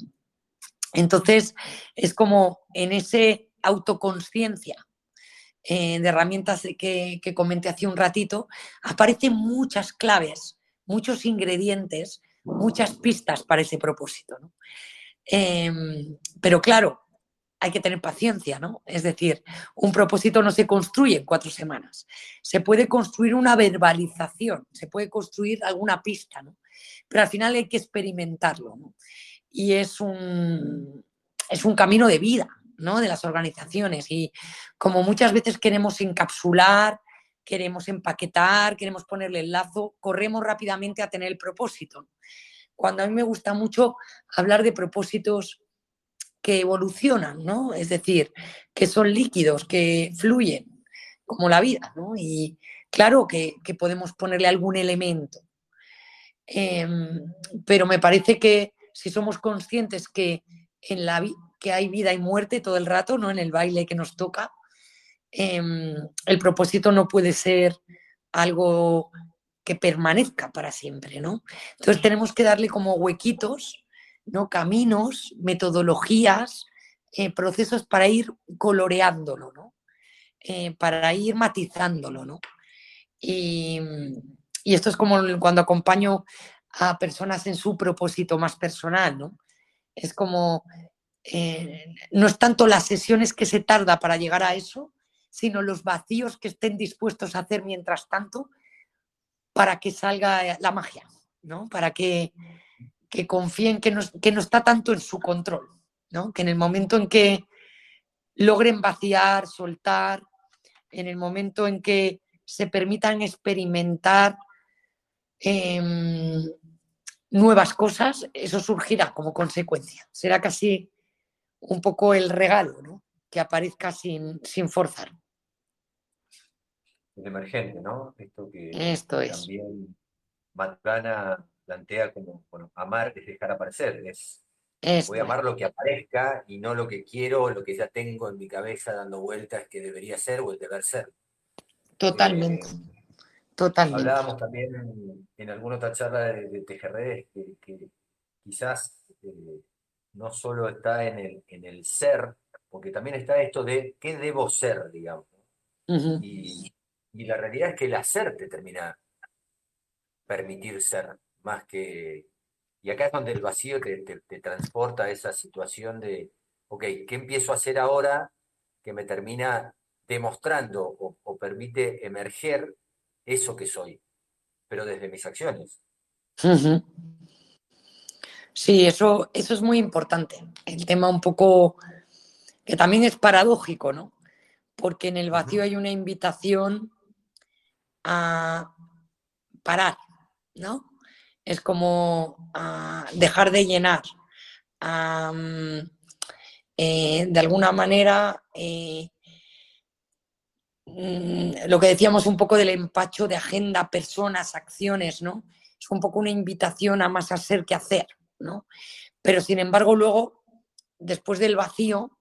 Entonces, es como en ese autoconciencia eh, de herramientas que, que comenté hace un ratito, aparecen muchas claves, muchos ingredientes muchas pistas para ese propósito. ¿no? Em, pero claro, hay que tener paciencia, ¿no? Es decir, un propósito no se construye en cuatro semanas. Se puede construir una verbalización, se puede construir alguna pista, ¿no? Pero al final hay que experimentarlo. Y es un, es un camino de vida, ¿no? De las organizaciones. Y como muchas veces queremos encapsular, queremos empaquetar, queremos ponerle el lazo, corremos rápidamente a tener el propósito. Cuando a mí me gusta mucho hablar de propósitos que evolucionan, ¿no? Es decir, que son líquidos, que fluyen, como la vida, ¿no? Y claro que, podemos ponerle algún elemento. Em, pero me parece que si somos conscientes que en la que hay vida y muerte todo el rato, ¿no? En el baile que nos toca, Em, el propósito no puede ser algo que permanezca para siempre, ¿no? Entonces tenemos que darle como huequitos, ¿no? Caminos, metodologías, eh, procesos para ir coloreándolo, ¿no? Eh, para ir matizándolo, ¿no? Y, esto es como cuando acompaño a personas en su propósito más personal, ¿no? Es como, eh, no es tanto las sesiones que se tarda para llegar a eso, sino los vacíos que estén dispuestos a hacer mientras tanto para que salga la magia, ¿no? Para que, confíen que no, que no está tanto en su control, ¿no? Que en el momento en que logren vaciar, soltar, en el momento en que se permitan experimentar em, nuevas cosas, eso surgirá como consecuencia. Será casi un poco el regalo, ¿no? que aparezca sin, sin forzar. El emergente, ¿no? Esto que Esto también Maturana plantea como, bueno, amar es dejar aparecer, es voy a amar lo que aparezca y no lo que quiero, lo que ya tengo en mi cabeza dando vueltas que debería ser o el deber ser. Totalmente. Eh, Totalmente. Hablábamos también en, alguna otra charla de, de que, quizás eh, no solo está en el, en el ser, porque también está esto de qué debo ser, digamos. y, la realidad es que el hacer te termina permitir ser, más que... Y acá es donde el vacío te, transporta a esa situación de, ok, ¿qué empiezo a hacer ahora que me termina demostrando o, permite emerger eso que soy, pero desde mis acciones? Sí, eso, eso es muy importante. El tema un poco que también es paradójico, ¿no? Porque en el vacío hay una invitación a parar, ¿no? Es como dejar de llenar, mm, eh, de alguna manera eh, mm, lo que decíamos un poco del empacho de agenda, personas, acciones, ¿no? Es un poco una invitación a más hacer que hacer, ¿no? Pero sin embargo, luego, después del vacío,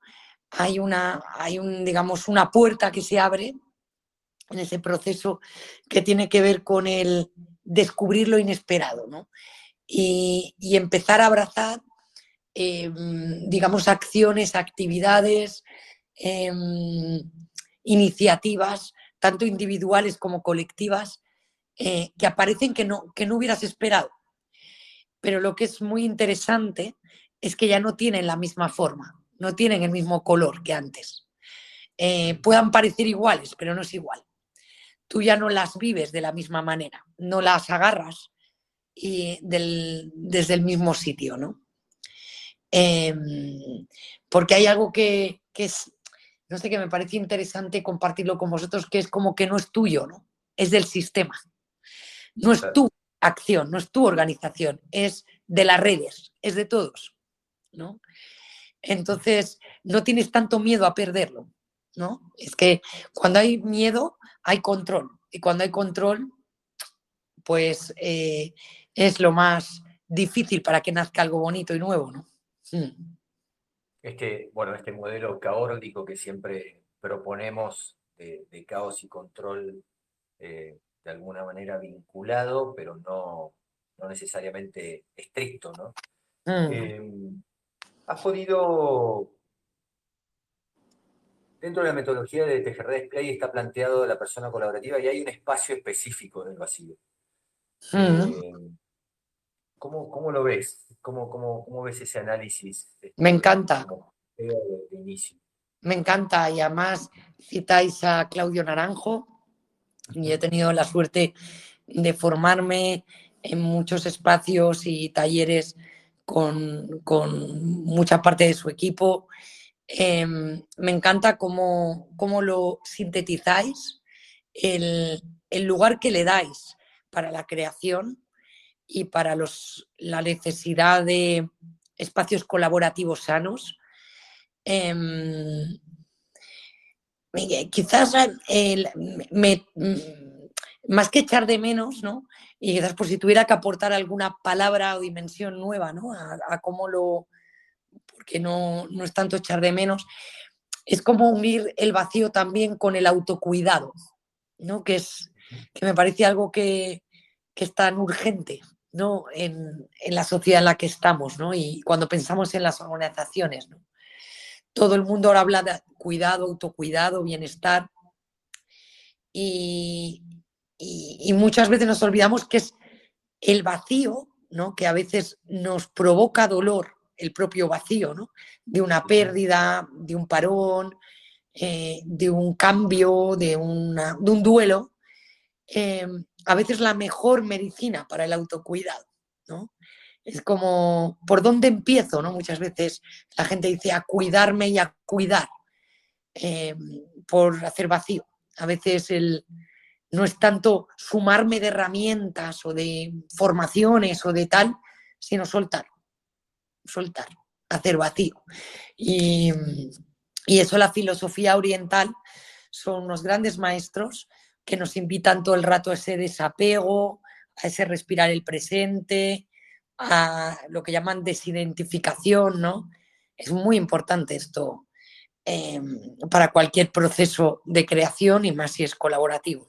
hay una, hay un, digamos, una puerta que se abre en ese proceso que tiene que ver con el descubrir lo inesperado, ¿no? Y, empezar a abrazar, em, digamos, acciones, actividades, em, iniciativas, tanto individuales como colectivas, eh, que aparecen que no, que no hubieras esperado. Pero lo que es muy interesante es que ya no tienen la misma forma, no tienen el mismo color que antes. Eh, puedan parecer iguales, pero no es igual. Tú ya no las vives de la misma manera, no las agarras y desde el mismo sitio, ¿no? Em, porque hay algo que, es, no sé, que me parece interesante compartirlo con vosotros, que es como que no es tuyo, ¿no? Es del sistema. No es tu acción, no es tu organización, es de las redes, es de todos, ¿no? Entonces, no tienes tanto miedo a perderlo, ¿no? Es que cuando hay miedo, hay control. Y cuando hay control, pues eh, es lo más difícil para que nazca algo bonito y nuevo, ¿no? Mm. Este, bueno, este modelo caótico que siempre proponemos de, caos y control eh, de alguna manera vinculado, pero no, necesariamente estricto, ¿no? Mm. Em, ¿Has podido, dentro de la metodología de TGR Play está planteado la persona colaborativa y hay un espacio específico en el vacío? Mm. Em, ¿cómo, lo ves? ¿Cómo, cómo, ves ese análisis? Me encanta. Me encanta y además citáis a Claudio Naranjo y he tenido la suerte de formarme en muchos espacios y talleres con, mucha parte de su equipo. Em, me encanta cómo, lo sintetizáis, el, el lugar que le dais para la creación y para los, la necesidad de espacios colaborativos sanos. Em, quizás me, más que echar de menos, ¿no? Y quizás por si tuviera que aportar alguna palabra o dimensión nueva, ¿no? A, cómo lo, porque no, no, es tanto echar de menos, es como unir el vacío también con el autocuidado, ¿no? Que es, que me parece algo que, que es tan urgente, ¿no? En, la sociedad en la que estamos, ¿no? Y cuando pensamos en las organizaciones. Todo el mundo ahora habla de cuidado, autocuidado, bienestar. Y, muchas veces nos olvidamos que es el vacío, ¿no? Que a veces nos provoca dolor, el propio vacío, ¿no? De una pérdida, de un parón, eh, de un cambio, de, de un duelo. Eh, a veces la mejor medicina para el autocuidado, ¿no? Es como, ¿por dónde empiezo? ¿no? Muchas veces la gente dice a cuidarme y a cuidar eh, por hacer vacío. A veces el, no es tanto sumarme de herramientas o de formaciones o de tal, sino soltar, soltar, hacer vacío. Y, y eso la filosofía oriental son unos grandes maestros que nos invitan todo el rato a ese desapego, a ese respirar el presente, a lo que llaman desidentificación, ¿no? Es muy importante esto em, para cualquier proceso de creación y más si es colaborativo.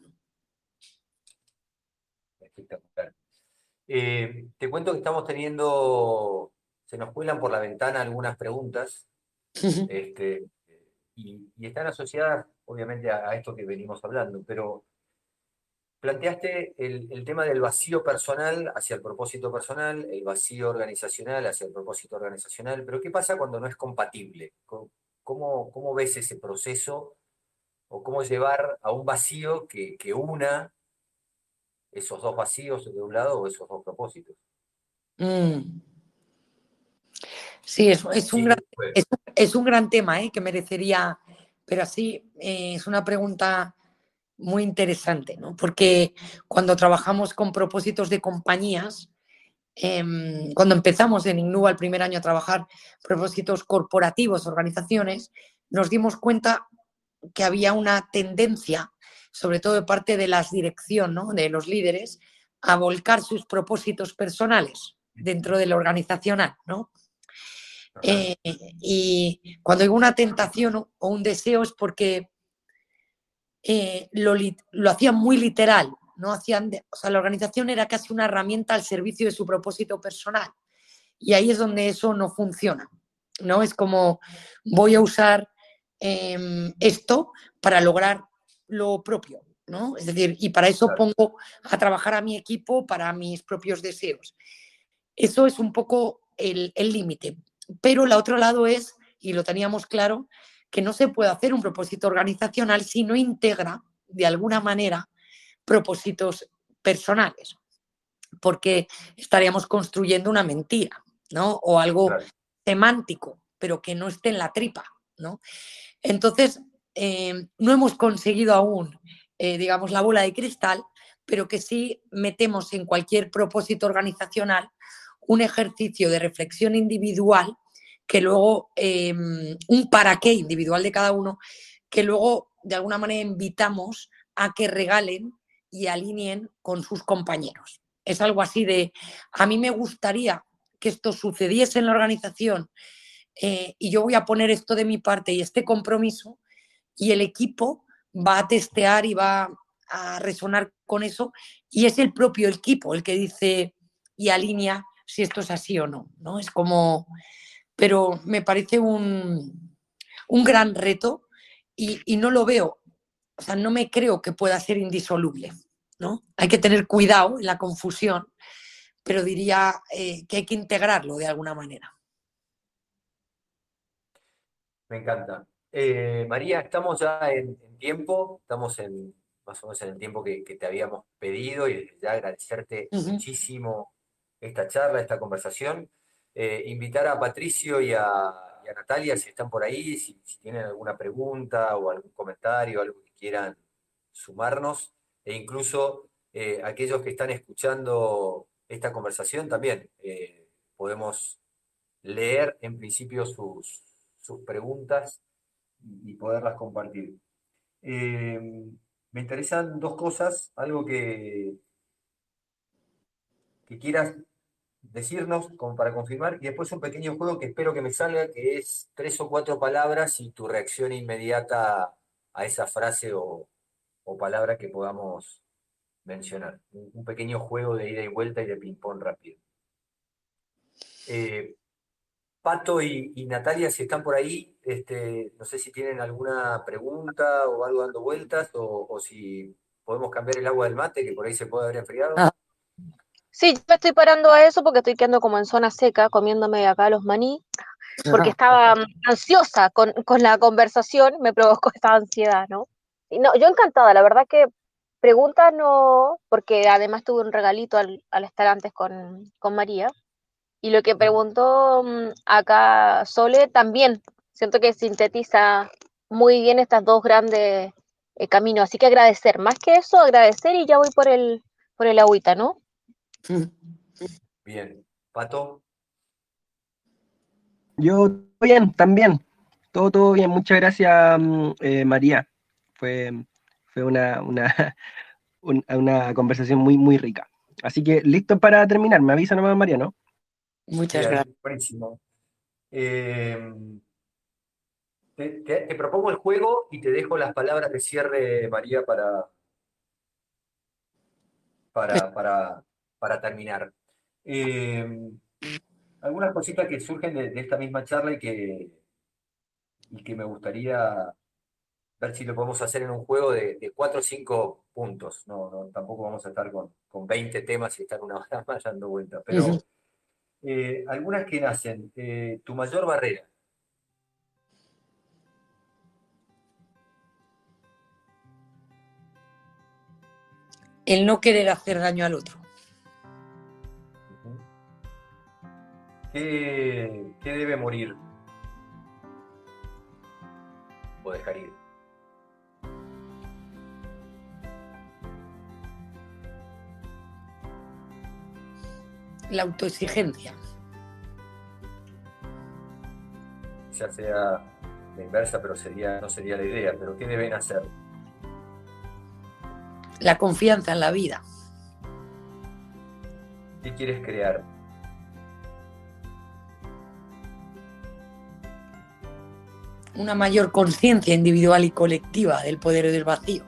Eh, te cuento que estamos teniendo, se nos cuelan por la ventana algunas preguntas este, y, están asociadas obviamente a, esto que venimos hablando, pero planteaste el, tema del vacío personal hacia el propósito personal, el vacío organizacional hacia el propósito organizacional, pero ¿qué pasa cuando no es compatible? ¿Cómo, cómo ves ese proceso o cómo llevar a un vacío que, una esos dos vacíos de un lado o esos dos propósitos? Mm. Sí, es, un gran, es, un gran, tema ¿eh? que merecería, pero así eh, es una pregunta muy interesante, ¿no? Porque cuando trabajamos con propósitos de compañías, em, cuando empezamos en Innova el primer año a trabajar propósitos corporativos, organizaciones, nos dimos cuenta que había una tendencia, sobre todo de parte de la dirección, ¿no? de los líderes, a volcar sus propósitos personales dentro de lo organizacional, ¿no? Eh, y cuando hay una tentación o un deseo es porque eh, lo, hacían muy literal, ¿no? Hacían o sea, la organización era casi una herramienta al servicio de su propósito personal. Y ahí es donde eso no funciona, ¿no? Es como voy a usar em, esto para lograr lo propio, ¿no? Es decir, y para eso pongo a trabajar a mi equipo para mis propios deseos. Eso es un poco el límite. Pero el otro lado es, y lo teníamos claro, que no se puede hacer un propósito organizacional si no integra de alguna manera propósitos personales, porque estaríamos construyendo una mentira, ¿no? O algo semántico, pero que no esté en la tripa, ¿no? Entonces, eh, no hemos conseguido aún, eh, digamos, la bola de cristal, pero que sí metemos en cualquier propósito organizacional un ejercicio de reflexión individual que luego, em, un para qué individual de cada uno, que luego de alguna manera invitamos a que regalen y alineen con sus compañeros. Es algo así de, a mí me gustaría que esto sucediese en la organización eh, y yo voy a poner esto de mi parte y este compromiso y el equipo va a testear y va a resonar con eso y es el propio equipo el que dice y alinea si esto es así o no, ¿no? Es como, pero me parece un, gran reto y, no lo veo, o sea, no me creo que pueda ser indisoluble, ¿no? Hay que tener cuidado en la confusión, pero diría eh, que hay que integrarlo de alguna manera. Me encanta. Eh, María, estamos ya en, tiempo, estamos en más o menos en el tiempo que, te habíamos pedido y ya agradecerte muchísimo esta charla, esta conversación. Eh, invitar a Patricio y a, Natalia si están por ahí, si, tienen alguna pregunta o algún comentario, algo que quieran sumarnos, e incluso eh, aquellos que están escuchando esta conversación también eh, podemos leer en principio sus, preguntas y, poderlas compartir. me interesan dos cosas, algo que, que quieras decirnos como para confirmar y después un pequeño juego que espero que me salga, que es tres o cuatro palabras y tu reacción inmediata a esa frase o, palabra que podamos mencionar. Un, pequeño juego de ida y vuelta y de ping-pong rápido. Eh, Pato y, Natalia, si están por ahí, este, no sé si tienen alguna pregunta o algo dando vueltas o, si podemos cambiar el agua del mate, que por ahí se puede haber enfriado. Ah. Sí, yo me estoy parando a eso porque estoy quedando como en zona seca, comiéndome acá los maní, porque estaba ansiosa con, la conversación, me provocó esta ansiedad, ¿no? Y no, yo encantada, la verdad que preguntas no, porque además tuve un regalito al, estar antes con, María, y lo que preguntó mm, acá Sole también, siento que sintetiza muy bien estas dos grandes eh, caminos, así que agradecer, más que eso, agradecer y ya voy por el, por el agüita, ¿no? Bien. Pato. Yo bien, también. Todo, todo bien. Muchas gracias, mm, eh, María. Fue, fue una, una, una conversación muy, muy rica. Así que listo para terminar. Me avisa nomás, María, ¿no? Muchas gracias. Buenísimo. Em, te, propongo el juego y te dejo las palabras de cierre, María, para, para, para, para terminar. Eh, algunas cositas que surgen de, esta misma charla y que, y que me gustaría ver si lo podemos hacer en un juego de, cuatro o cinco puntos. No, tampoco vamos a estar con, con 20 temas y estar una hora más dando vueltas, pero eh, algunas que nacen. Eh, tu mayor barrera. El no querer hacer daño al otro. ¿Qué, debe morir o dejar ir? La autoexigencia. Ya sea la inversa, pero sería, no sería la idea. Pero ¿qué deben hacer? La confianza en la vida. ¿Qué quieres crear? Una mayor conciencia individual y colectiva del poder del vacío.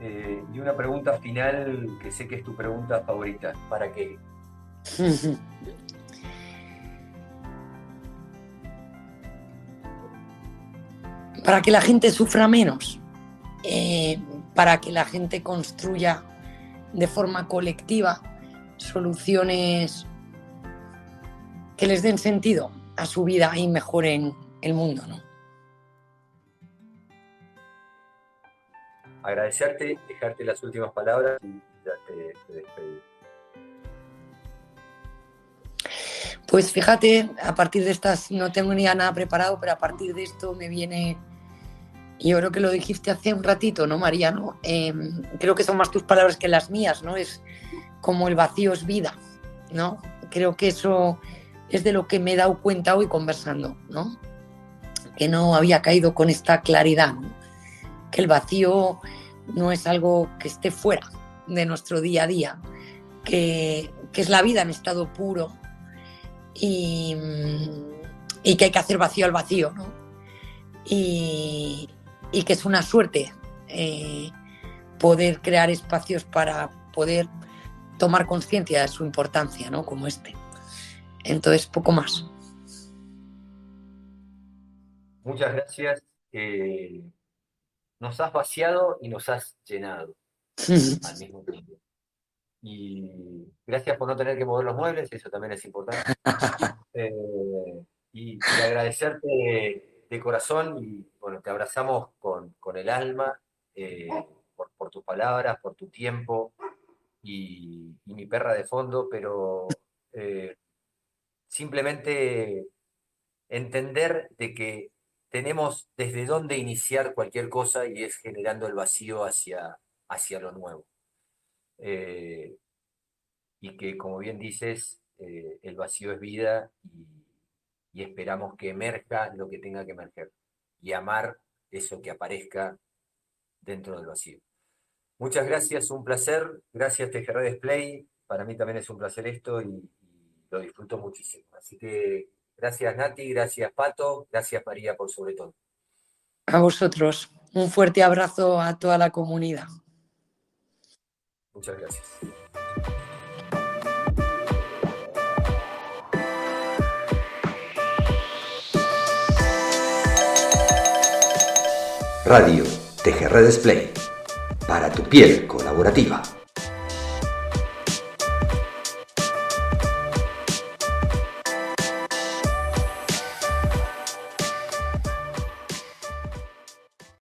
Eh, y una pregunta final que sé que es tu pregunta favorita. ¿Para qué? para que la gente sufra menos, eh, para que la gente construya de forma colectiva soluciones que les den sentido a su vida y mejoren el mundo, ¿no? Agradecerte, dejarte las últimas palabras y ya te, te Pues fíjate, a partir de estas, no tengo ni nada preparado, pero a partir de esto me viene, yo creo que lo dijiste hace un ratito, ¿no, Mariano? Em, creo que son más tus palabras que las mías, ¿no? Es como el vacío es vida, ¿no? Creo que eso es de lo que me he dado cuenta hoy conversando, ¿no? Que no había caído con esta claridad, ¿no? Que el vacío no es algo que esté fuera de nuestro día a día, que, que es la vida en estado puro y, que hay que hacer vacío al vacío, ¿no? Y, que es una suerte eh, poder crear espacios para poder tomar conciencia de su importancia, ¿no? Como este. Entonces, poco más. Muchas gracias. Eh, nos has vaciado y nos has llenado al mismo tiempo. Y gracias por no tener que mover los muebles, eso también es importante. Eh, y, agradecerte de, corazón y bueno, te abrazamos con, el alma eh, por, tus palabras, por tu tiempo y, mi perra de fondo, pero eh, simplemente entender de que tenemos desde dónde iniciar cualquier cosa y es generando el vacío hacia, hacia lo nuevo. Eh, y que, como bien dices, eh, el vacío es vida y, esperamos que emerja lo que tenga que emerger y amar eso que aparezca dentro del vacío. Muchas gracias, un placer. Gracias TGR Display. Para mí también es un placer esto y, lo disfruto muchísimo. Así que gracias Nati, gracias Pato, gracias María por sobre todo. A vosotros. Un fuerte abrazo a toda la comunidad. Muchas gracias. Radio TGR Display. Para tu piel colaborativa.